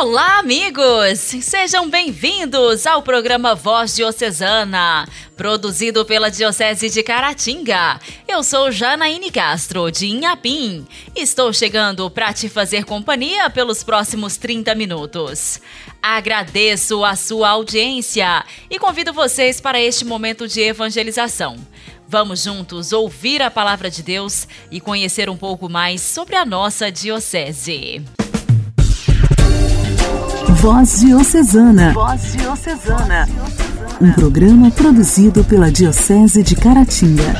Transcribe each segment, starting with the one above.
Olá, amigos! Sejam bem-vindos ao programa Voz Diocesana, produzido pela Diocese de Caratinga. Eu sou Janaíne Castro, de Inhapim. Estou chegando para te fazer companhia pelos próximos 30 minutos. Agradeço a sua audiência e convido vocês para este momento de evangelização. Vamos juntos ouvir a palavra de Deus e conhecer um pouco mais sobre a nossa Diocese. Voz Diocesana. Voz Diocesana. Um programa produzido pela Diocese de Caratinga.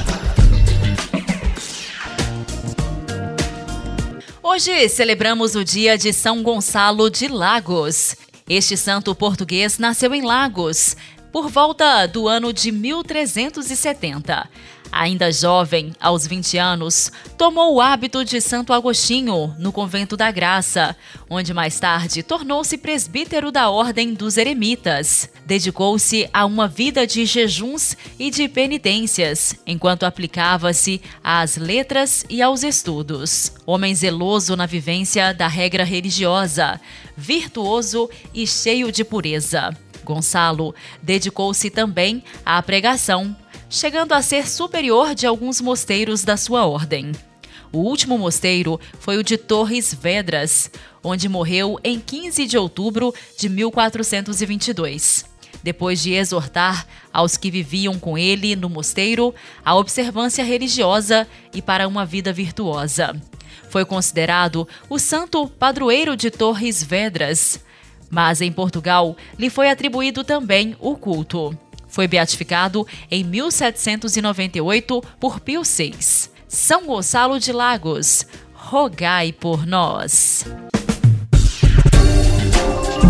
Hoje celebramos o dia de São Gonçalo de Lagos. Este santo português nasceu em Lagos por volta do ano de 1370. Ainda jovem, aos 20 anos, tomou o hábito de Santo Agostinho no Convento da Graça, onde mais tarde tornou-se presbítero da Ordem dos Eremitas. Dedicou-se a uma vida de jejuns e de penitências, enquanto aplicava-se às letras e aos estudos. Homem zeloso na vivência da regra religiosa, virtuoso e cheio de pureza. Gonçalo dedicou-se também à pregação, chegando a ser superior de alguns mosteiros da sua ordem. O último mosteiro foi o de Torres Vedras, onde morreu em 15 de outubro de 1422. Depois de exortar aos que viviam com ele no mosteiro a observância religiosa e para uma vida virtuosa. Foi considerado o santo padroeiro de Torres Vedras, mas em Portugal lhe foi atribuído também o culto. Foi beatificado em 1798 por Pio VI. São Gonçalo de Lagos, rogai por nós.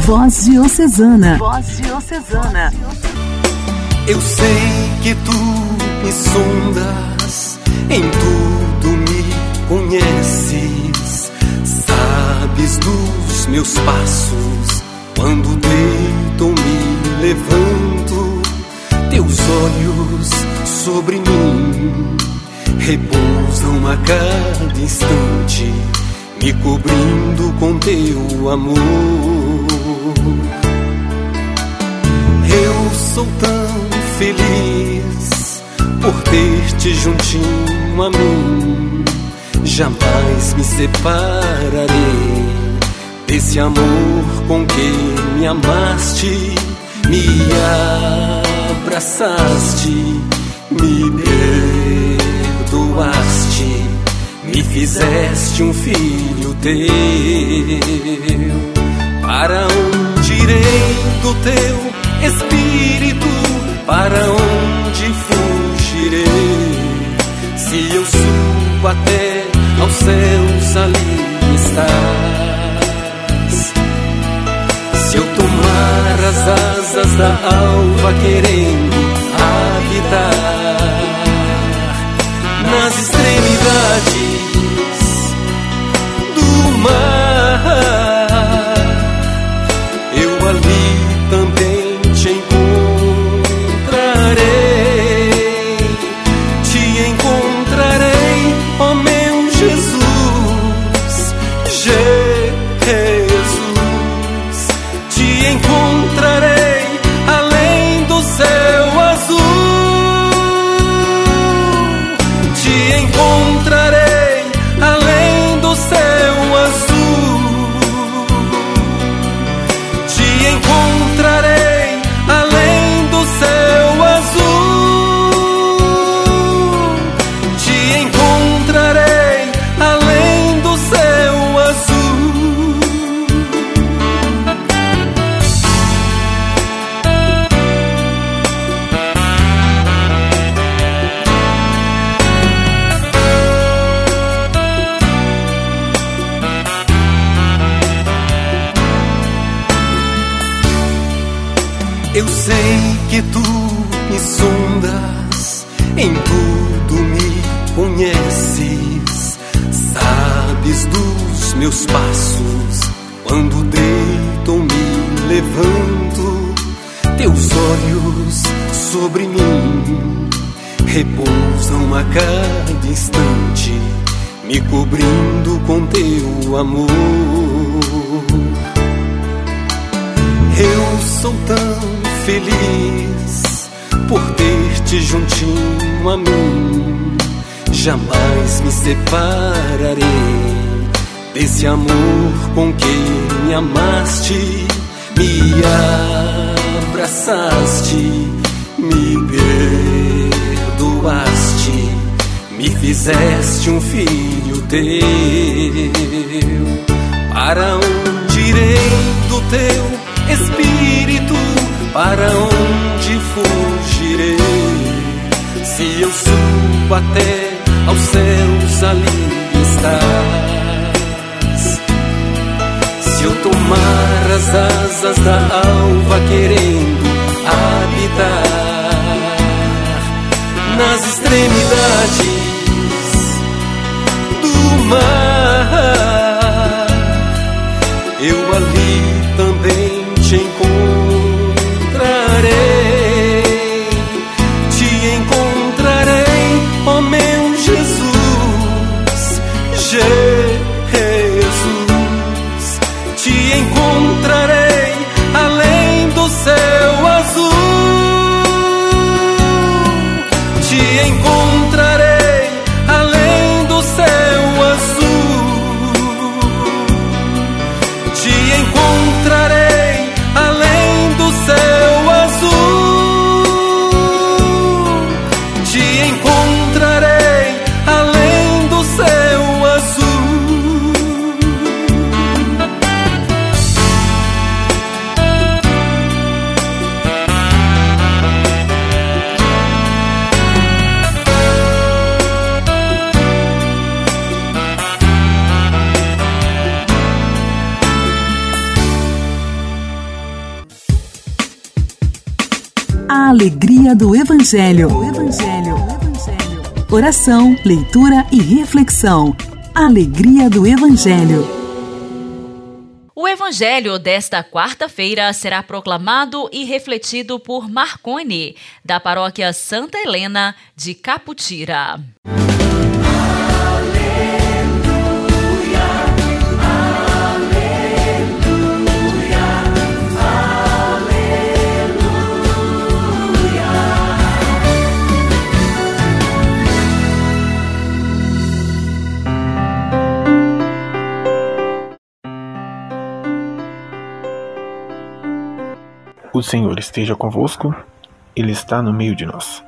Voz Diocesana. Voz Diocesana. Eu sei que tu me sondas, em tudo me conheces, sabes dos meus passos, quando deito me levanto teus olhos sobre mim repousam a cada instante, me cobrindo com teu amor. Eu sou tão feliz por ter-te juntinho a mim, jamais me separarei desse amor com que me amaste, me me perdoaste, me fizeste um filho teu. Para onde irei do teu espírito? Para onde fugirei? Se eu subo até aos céus, ali estás. As asas da alva querendo habitar. Nas extremidades Eu sei que tu me sondas, em tudo me conheces, sabes dos meus passos, quando deito ou me levanto, Teus olhos sobre mim repousam a cada instante, me cobrindo com teu amor. Eu sou tão feliz por ter-te juntinho a mim. Jamais me separarei desse amor com quem me amaste, me abraçaste, me perdoaste, me fizeste um filho teu. Para onde irei do teu espírito? Para onde fugirei? Se eu subo até aos céus, ali estás. Se eu tomar as asas da alva, querendo habitar nas extremidades do mar, eu ali A alegria do Evangelho. Evangelho. Evangelho. Oração, leitura e reflexão. Alegria do Evangelho. O evangelho desta quarta-feira será proclamado e refletido por Marcone, da paróquia Santa Helena de Caputira. O Senhor esteja convosco, Ele está no meio de nós.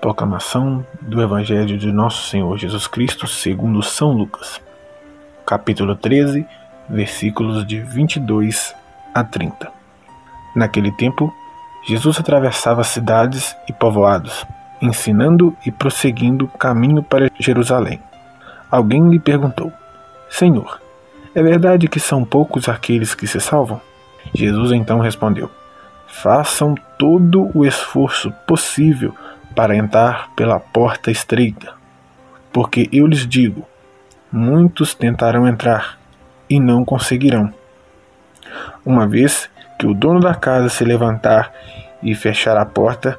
Proclamação do Evangelho de Nosso Senhor Jesus Cristo segundo São Lucas, capítulo 13, versículos de 22 a 30. Naquele tempo, Jesus atravessava cidades e povoados, ensinando e prosseguindo caminho para Jerusalém. Alguém lhe perguntou: Senhor, é verdade que são poucos aqueles que se salvam? Jesus então respondeu: Façam todo o esforço possível para entrar pela porta estreita, porque eu lhes digo: muitos tentarão entrar e não conseguirão. Uma vez que o dono da casa se levantar e fechar a porta,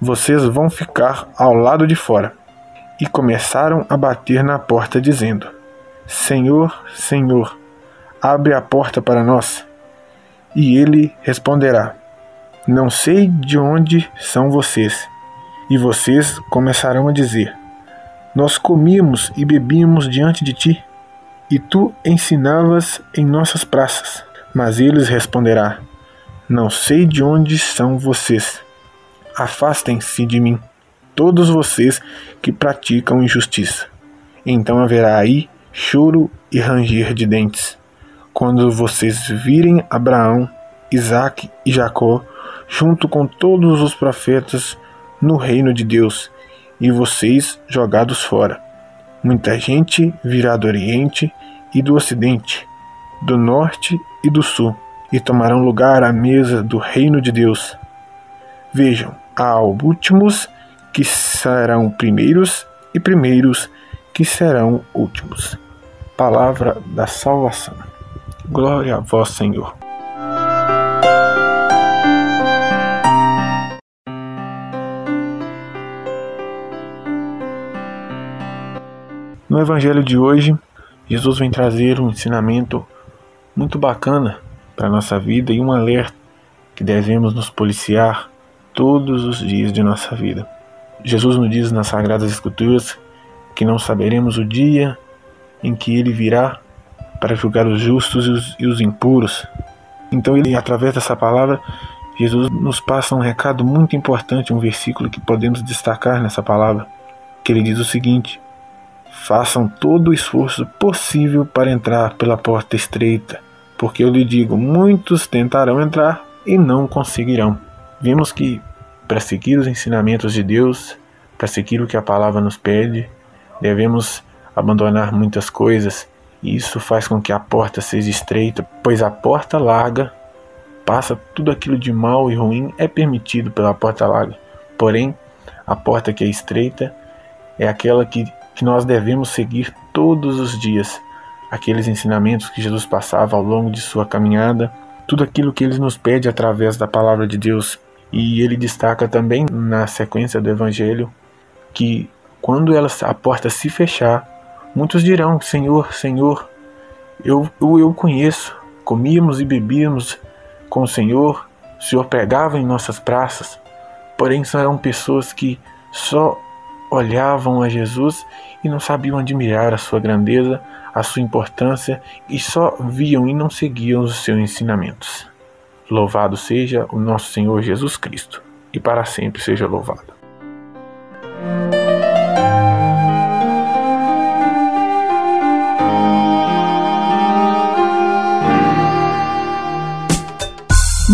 vocês vão ficar ao lado de fora. E começaram a bater na porta, dizendo: Senhor, Senhor, abre a porta para nós. E ele responderá: Não sei de onde são vocês. E vocês começarão a dizer: Nós comíamos e bebíamos diante de ti, e tu ensinavas em nossas praças. Mas eles responderá: Não sei de onde são vocês. Afastem-se de mim, todos vocês que praticam injustiça. Então haverá aí choro e ranger de dentes quando vocês virem Abraão, Isaque e Jacó, junto com todos os profetas, no reino de Deus, e vocês jogados fora. Muita gente virá do Oriente e do Ocidente, do Norte e do Sul, e tomarão lugar à mesa do reino de Deus. Vejam, há últimos que serão primeiros, e primeiros que serão últimos. Palavra da salvação. Glória a vós, Senhor. No Evangelho de hoje, Jesus vem trazer um ensinamento muito bacana para a nossa vida e um alerta que devemos nos policiar todos os dias de nossa vida. Jesus nos diz nas Sagradas Escrituras que não saberemos o dia em que ele virá para julgar os justos e os, e os impuros. Então, ele, através dessa palavra, Jesus nos passa um recado muito importante, um versículo que podemos destacar nessa palavra, que ele diz o seguinte: Façam todo o esforço possível para entrar pela porta estreita, porque eu lhe digo, muitos tentarão entrar e não conseguirão. Vimos que para seguir os ensinamentos de Deus, para seguir o que a palavra nos pede, devemos abandonar muitas coisas, e isso faz com que a porta seja estreita, pois a porta larga passa tudo aquilo de mal e ruim é permitido pela porta larga. Porém, a porta que é estreita é aquela que, que nós devemos seguir todos os dias. Aqueles ensinamentos que Jesus passava ao longo de sua caminhada, tudo aquilo que ele nos pede através da palavra de Deus. E ele destaca também na sequência do Evangelho que quando ela, a porta se fechar, muitos dirão: Senhor, Senhor, eu, eu, conheço, comíamos e bebíamos com o Senhor, o Senhor pregava em nossas praças. Porém, eram pessoas que só olhavam a Jesus e não sabiam admirar a sua grandeza, a sua importância e só viam e não seguiam os seus ensinamentos. Louvado seja o nosso Senhor Jesus Cristo e para sempre seja louvado.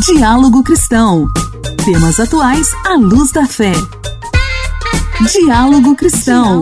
Diálogo Cristão. Temas atuais à luz da fé. Diálogo Cristão.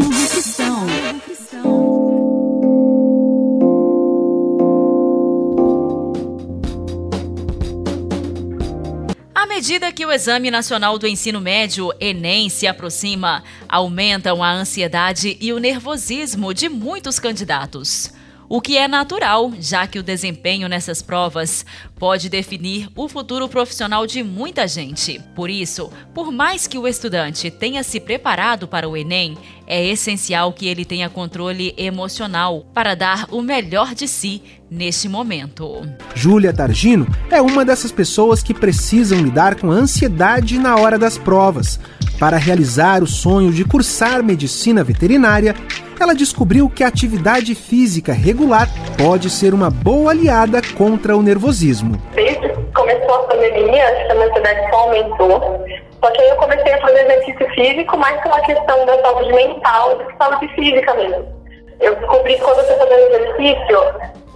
À medida que o Exame Nacional do Ensino Médio, Enem, se aproxima, aumentam a ansiedade e o nervosismo de muitos candidatos o que é natural, já que o desempenho nessas provas pode definir o futuro profissional de muita gente. Por isso, por mais que o estudante tenha se preparado para o Enem, é essencial que ele tenha controle emocional para dar o melhor de si neste momento. Júlia Targino é uma dessas pessoas que precisam lidar com a ansiedade na hora das provas. Para realizar o sonho de cursar medicina veterinária, ela descobriu que a atividade física regular pode ser uma boa aliada contra o nervosismo. Desde que começou a pandemia, a ansiedade só aumentou. Só que aí eu comecei a fazer exercício físico mais pela questão da saúde mental do que saúde física mesmo. Eu descobri que quando eu estou fazendo exercício,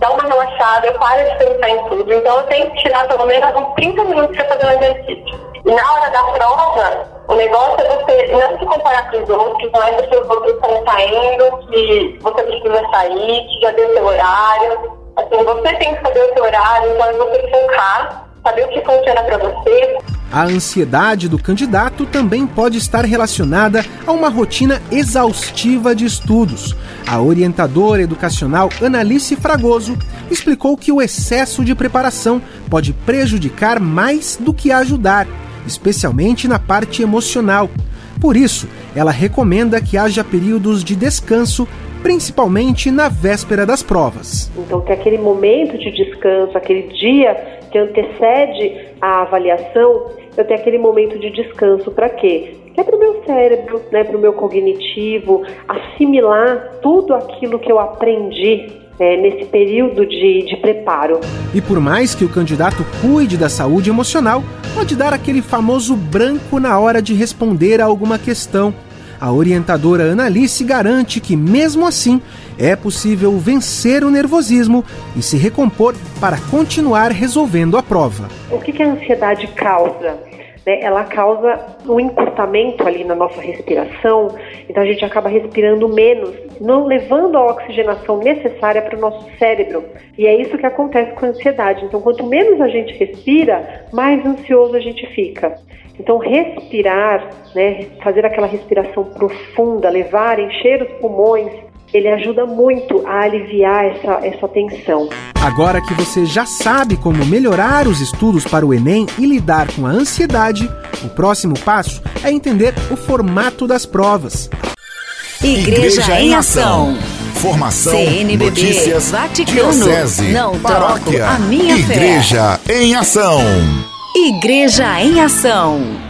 dá uma relaxada, eu paro de pensar em tudo. Então eu tenho que tirar pelo menos uns 30 minutos para fazer um exercício. E na hora da prova, o negócio é você não se comparar com os outros, não é porque os outros estão saindo, que você precisa sair, que já deu seu horário. Assim, você tem que saber o seu horário, então é você focar, saber o que funciona para você. A ansiedade do candidato também pode estar relacionada a uma rotina exaustiva de estudos. A orientadora educacional Analice Fragoso explicou que o excesso de preparação pode prejudicar mais do que ajudar especialmente na parte emocional. Por isso, ela recomenda que haja períodos de descanso, principalmente na véspera das provas. Então, que aquele momento de descanso, aquele dia que antecede a avaliação, eu tenho aquele momento de descanso para quê? É para o meu cérebro, né, para o meu cognitivo, assimilar tudo aquilo que eu aprendi é, nesse período de, de preparo. E por mais que o candidato cuide da saúde emocional, pode dar aquele famoso branco na hora de responder a alguma questão. A orientadora Analice garante que, mesmo assim, é possível vencer o nervosismo e se recompor para continuar resolvendo a prova. O que, que a ansiedade causa? Né, ela causa um encurtamento ali na nossa respiração, então a gente acaba respirando menos, não levando a oxigenação necessária para o nosso cérebro. E é isso que acontece com a ansiedade. Então, quanto menos a gente respira, mais ansioso a gente fica. Então, respirar, né, fazer aquela respiração profunda, levar, encher os pulmões, ele ajuda muito a aliviar essa, essa tensão. Agora que você já sabe como melhorar os estudos para o Enem e lidar com a ansiedade, o próximo passo é entender o formato das provas. Igreja, Igreja em Ação. Informação, CNBB, notícias, Vaticano, diocese, não paróquia, troco a minha Igreja fé. em Ação. Igreja em Ação.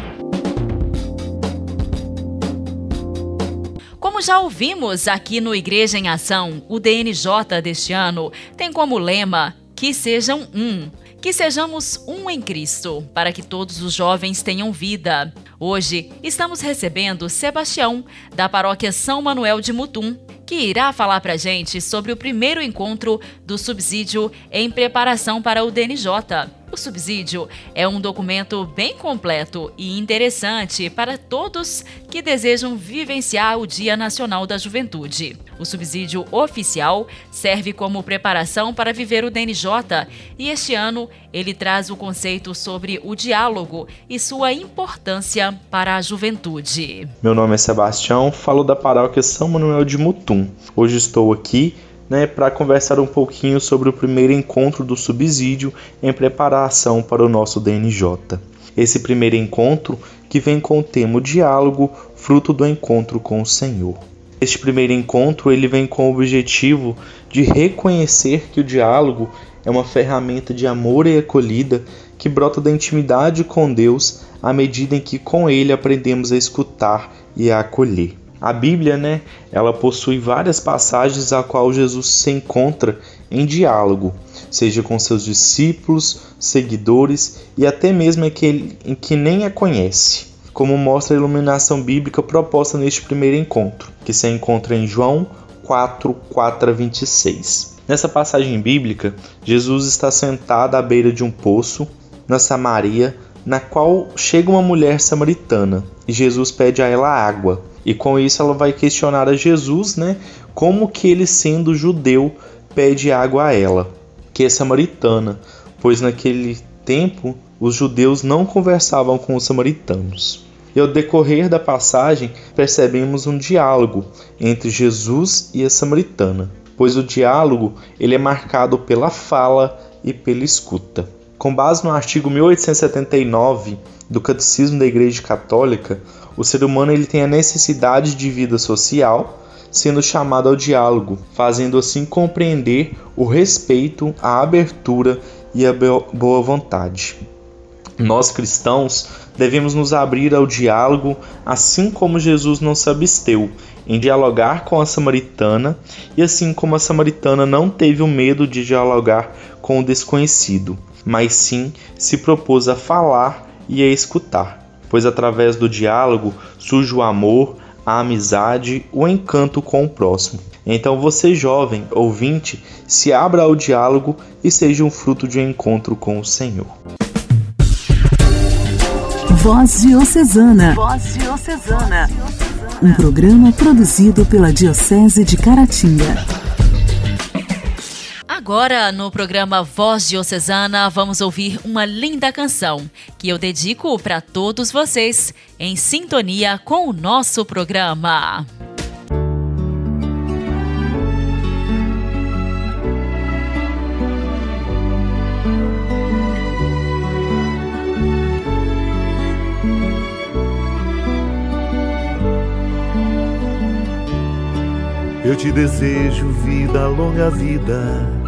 Como já ouvimos aqui no Igreja em Ação, o DNJ deste ano tem como lema que sejam um. Que sejamos um em Cristo, para que todos os jovens tenham vida. Hoje estamos recebendo Sebastião, da paróquia São Manuel de Mutum, que irá falar para gente sobre o primeiro encontro do subsídio em preparação para o DNJ. O subsídio é um documento bem completo e interessante para todos que desejam vivenciar o Dia Nacional da Juventude. O subsídio oficial serve como preparação para viver o DNJ e este ano ele traz o conceito sobre o diálogo e sua importância para a juventude. Meu nome é Sebastião, falo da paróquia São Manuel de Mutum. Hoje estou aqui né, para conversar um pouquinho sobre o primeiro encontro do subsídio em preparação para o nosso DNJ. Esse primeiro encontro que vem com o tema diálogo, fruto do encontro com o Senhor. Este primeiro encontro ele vem com o objetivo de reconhecer que o diálogo é uma ferramenta de amor e acolhida que brota da intimidade com Deus à medida em que com ele aprendemos a escutar e a acolher. A Bíblia, né, ela possui várias passagens a qual Jesus se encontra em diálogo, seja com seus discípulos, seguidores e até mesmo aquele em que nem a conhece, como mostra a iluminação bíblica proposta neste primeiro encontro, que se encontra em João 4, 4 a 26. Nessa passagem bíblica, Jesus está sentado à beira de um poço, na Samaria, na qual chega uma mulher samaritana e Jesus pede a ela água. E com isso ela vai questionar a Jesus, né, como que ele sendo judeu pede água a ela, que é samaritana, pois naquele tempo os judeus não conversavam com os samaritanos. E ao decorrer da passagem, percebemos um diálogo entre Jesus e a samaritana, pois o diálogo ele é marcado pela fala e pela escuta. Com base no artigo 1879 do Catecismo da Igreja Católica, o ser humano ele tem a necessidade de vida social, sendo chamado ao diálogo, fazendo assim compreender o respeito, a abertura e a boa vontade. Nós cristãos devemos nos abrir ao diálogo, assim como Jesus não se absteu em dialogar com a samaritana, e assim como a samaritana não teve o medo de dialogar com o desconhecido, mas sim se propôs a falar e a escutar, pois através do diálogo surge o amor, a amizade, o encanto com o próximo. Então você, jovem ouvinte, se abra ao diálogo e seja um fruto de um encontro com o Senhor. Voz Diocesana. Voz Diocesana. Um programa produzido pela Diocese de Caratinga. Agora, no programa Voz Diocesana, vamos ouvir uma linda canção que eu dedico para todos vocês em sintonia com o nosso programa. Eu te desejo vida, longa vida.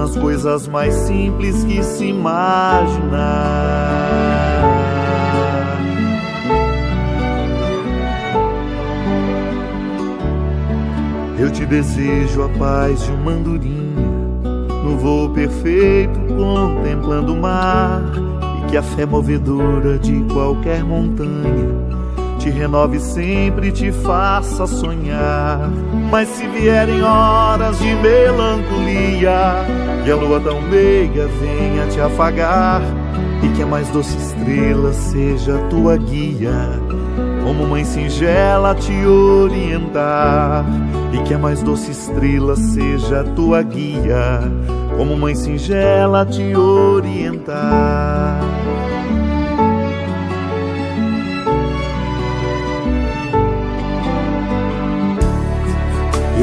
nas coisas mais simples que se imaginar. Eu te desejo a paz de uma andorinha no voo perfeito contemplando o mar e que a fé movedora de qualquer montanha te renove sempre e te faça sonhar. Mas se vierem horas de melancolia e a lua tão meiga venha te afagar, e que a mais doce estrela seja tua guia, como mãe singela te orientar, e que a mais doce estrela seja tua guia, como mãe singela te orientar.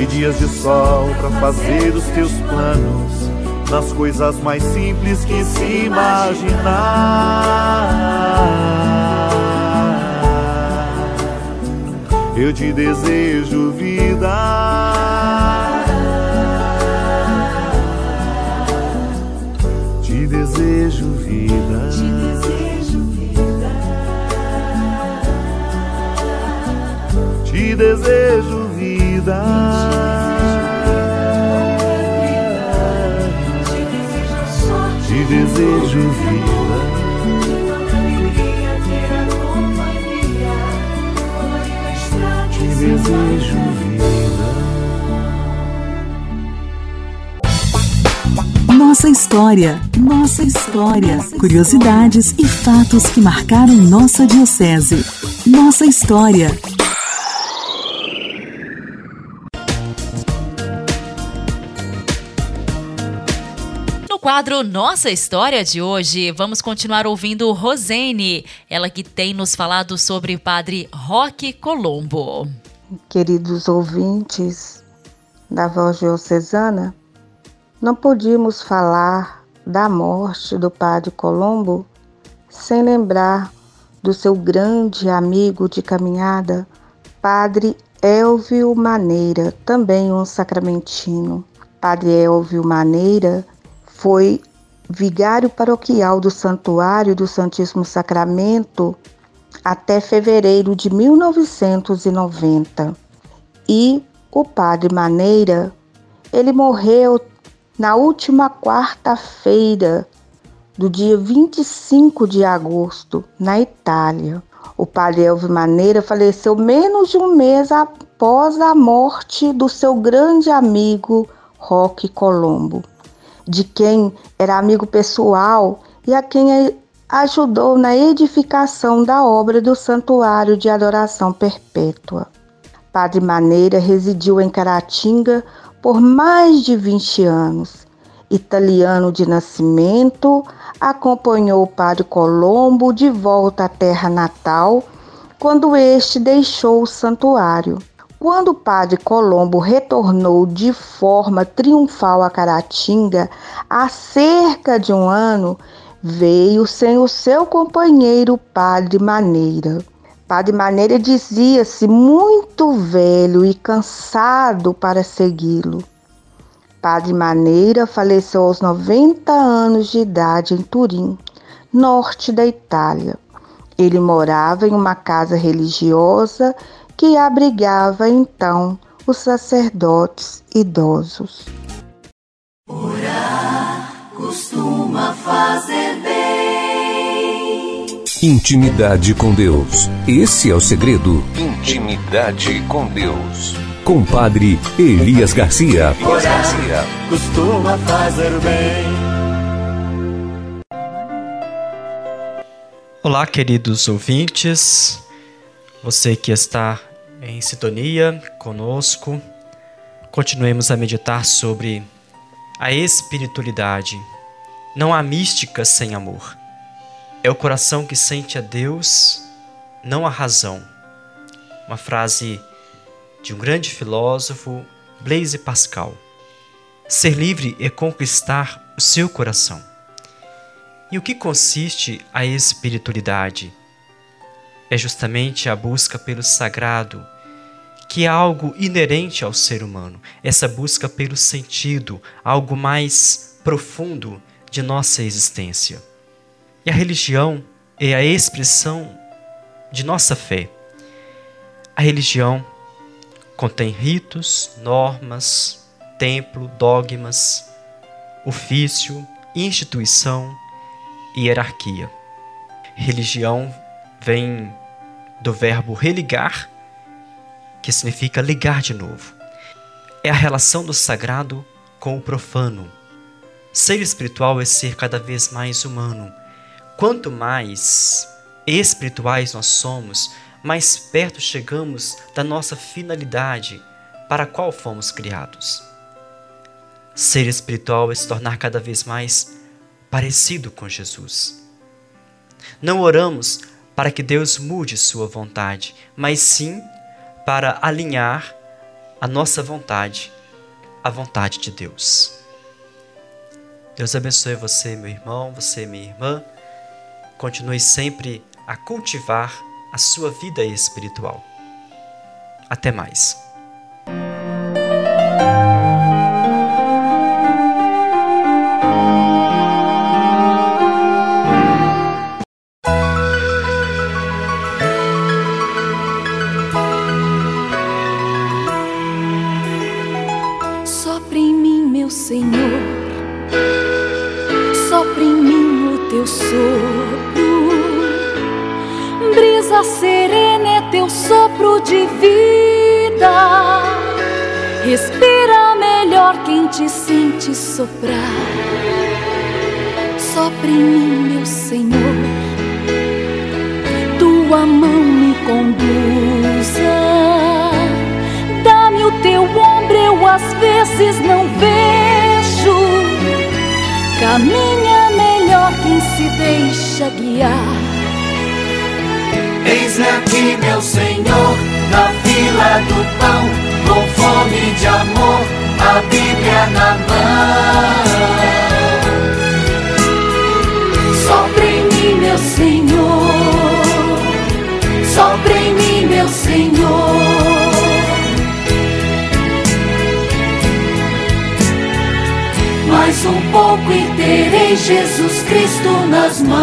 e dias de sol para fazer os teus planos nas coisas mais simples que se imaginar. Eu te desejo vida. Te desejo vida. Te desejo vida. Te desejo vida. desejo vida. Te desejo vida. Nossa história, nossa história, curiosidades e fatos que marcaram nossa diocese. Nossa história. Quadro Nossa História de hoje, vamos continuar ouvindo Rosene, ela que tem nos falado sobre padre Roque Colombo. Queridos ouvintes da Voz Diocesana, não podíamos falar da morte do padre Colombo sem lembrar do seu grande amigo de caminhada, padre Elvio Maneira, também um sacramentino. Padre Elvio Maneira foi vigário paroquial do Santuário do Santíssimo Sacramento até fevereiro de 1990. E o padre Maneira, ele morreu na última quarta-feira do dia 25 de agosto, na Itália. O padre Elvio Maneira faleceu menos de um mês após a morte do seu grande amigo Roque Colombo de quem era amigo pessoal e a quem ajudou na edificação da obra do Santuário de Adoração Perpétua. Padre Maneira residiu em Caratinga por mais de 20 anos. Italiano de nascimento, acompanhou o Padre Colombo de volta à terra natal quando este deixou o santuário. Quando o padre Colombo retornou de forma triunfal a Caratinga, há cerca de um ano, veio sem o seu companheiro Padre Maneira. Padre Maneira dizia-se muito velho e cansado para segui-lo. Padre Maneira faleceu aos 90 anos de idade em Turim, norte da Itália. Ele morava em uma casa religiosa que abrigava então os sacerdotes idosos. Orar costuma fazer bem. Intimidade com Deus. Esse é o segredo. Intimidade com Deus. Compadre Elias Garcia. Elias Garcia. Costuma fazer bem. Olá, queridos ouvintes. Você que está em sintonia conosco, continuemos a meditar sobre a espiritualidade. Não há mística sem amor. É o coração que sente a Deus, não a razão. Uma frase de um grande filósofo, Blaise Pascal. Ser livre é conquistar o seu coração. E o que consiste a espiritualidade? É justamente a busca pelo sagrado, que é algo inerente ao ser humano, essa busca pelo sentido, algo mais profundo de nossa existência. E a religião é a expressão de nossa fé. A religião contém ritos, normas, templo, dogmas, ofício, instituição e hierarquia. Religião vem do verbo religar, que significa ligar de novo. É a relação do sagrado com o profano. Ser espiritual é ser cada vez mais humano. Quanto mais espirituais nós somos, mais perto chegamos da nossa finalidade para a qual fomos criados. Ser espiritual é se tornar cada vez mais parecido com Jesus. Não oramos para que Deus mude sua vontade, mas sim para alinhar a nossa vontade à vontade de Deus. Deus abençoe você, meu irmão, você, minha irmã. Continue sempre a cultivar a sua vida espiritual. Até mais. A Bíblia na mão. Sopra em mim, meu Senhor. Sopra em mim, meu Senhor. Mais um pouco e terei Jesus Cristo nas mãos.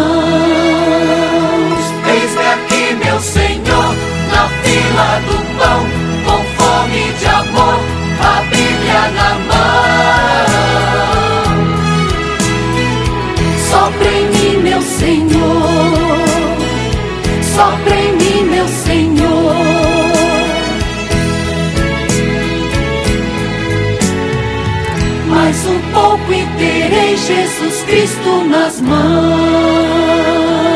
Eis-me aqui, meu Senhor, na fila do pão, com fome de amor, na mão. Sopra em mim, meu Senhor. Sopra em mim, meu Senhor. Mais um pouco e terei Jesus Cristo nas mãos.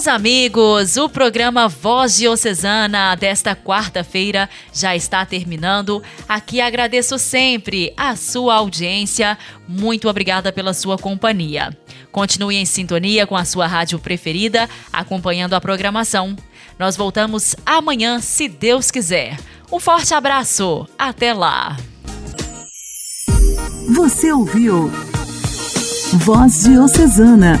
Meus amigos, o programa Voz Diocesana desta quarta-feira já está terminando. Aqui agradeço sempre a sua audiência. Muito obrigada pela sua companhia. Continue em sintonia com a sua rádio preferida, acompanhando a programação. Nós voltamos amanhã, se Deus quiser. Um forte abraço. Até lá. Você ouviu Voz Diocesana,